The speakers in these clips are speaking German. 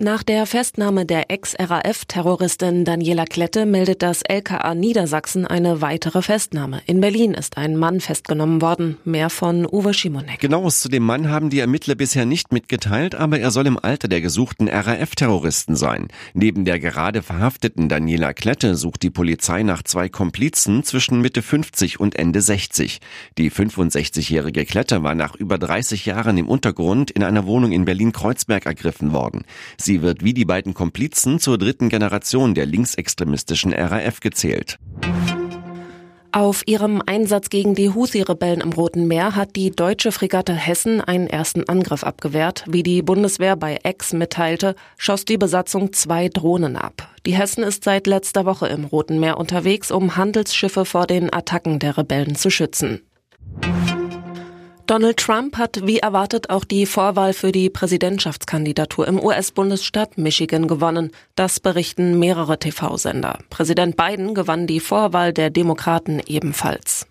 Nach der Festnahme der Ex-RAF-Terroristin Daniela Klette meldet das LKA Niedersachsen eine weitere Festnahme. In Berlin ist ein Mann festgenommen worden. Mehr von Uwe Schimonek. Genaues zu dem Mann haben die Ermittler bisher nicht mitgeteilt, aber er soll im Alter der gesuchten RAF-Terroristen sein. Neben der gerade verhafteten Daniela Klette sucht die Polizei nach zwei Komplizen zwischen Mitte 50 und Ende 60. Die 65-jährige Klette war nach über 30 Jahren im Untergrund in einer Wohnung in Berlin-Kreuzberg ergriffen worden. Wird wie die beiden Komplizen zur dritten Generation der linksextremistischen RAF gezählt. Auf ihrem Einsatz gegen die Houthi-Rebellen im Roten Meer hat die deutsche Fregatte Hessen einen ersten Angriff abgewehrt. Wie die Bundeswehr bei Ex mitteilte, schoss die Besatzung zwei Drohnen ab. Die Hessen ist seit letzter Woche im Roten Meer unterwegs, um Handelsschiffe vor den Attacken der Rebellen zu schützen. Donald Trump hat wie erwartet auch die Vorwahl für die Präsidentschaftskandidatur im US-Bundesstaat Michigan gewonnen. Das berichten mehrere TV-Sender. Präsident Biden gewann die Vorwahl der Demokraten ebenfalls.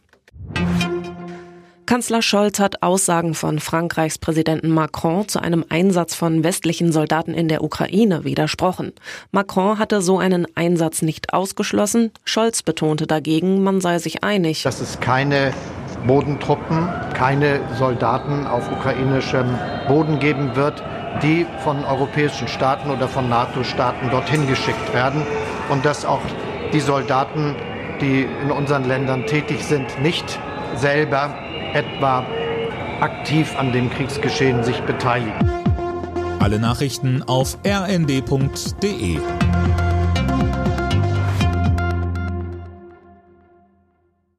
Kanzler Scholz hat Aussagen von Frankreichs Präsidenten Macron zu einem Einsatz von westlichen Soldaten in der Ukraine widersprochen. Macron hatte so einen Einsatz nicht ausgeschlossen. Scholz betonte dagegen, man sei sich einig. Das ist keine Bodentruppen, keine Soldaten auf ukrainischem Boden geben wird, die von europäischen Staaten oder von NATO-Staaten dorthin geschickt werden und dass auch die Soldaten, die in unseren Ländern tätig sind, nicht selber etwa aktiv an dem Kriegsgeschehen sich beteiligen. Alle Nachrichten auf rnd.de